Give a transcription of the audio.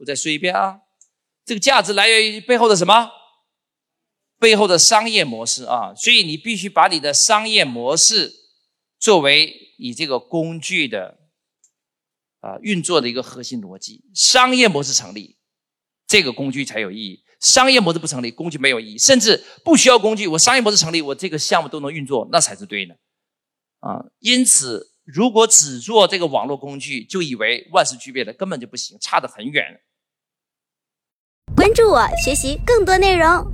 我再说一遍啊，这个价值来源于背后的什么？背后的商业模式啊，所以你必须把你的商业模式作为你这个工具的啊运作的一个核心逻辑。商业模式成立，这个工具才有意义；商业模式不成立，工具没有意义，甚至不需要工具，我商业模式成立，我这个项目都能运作，那才是对的啊。因此，如果只做这个网络工具，就以为万事俱备了，根本就不行，差得很远。关注我，学习更多内容。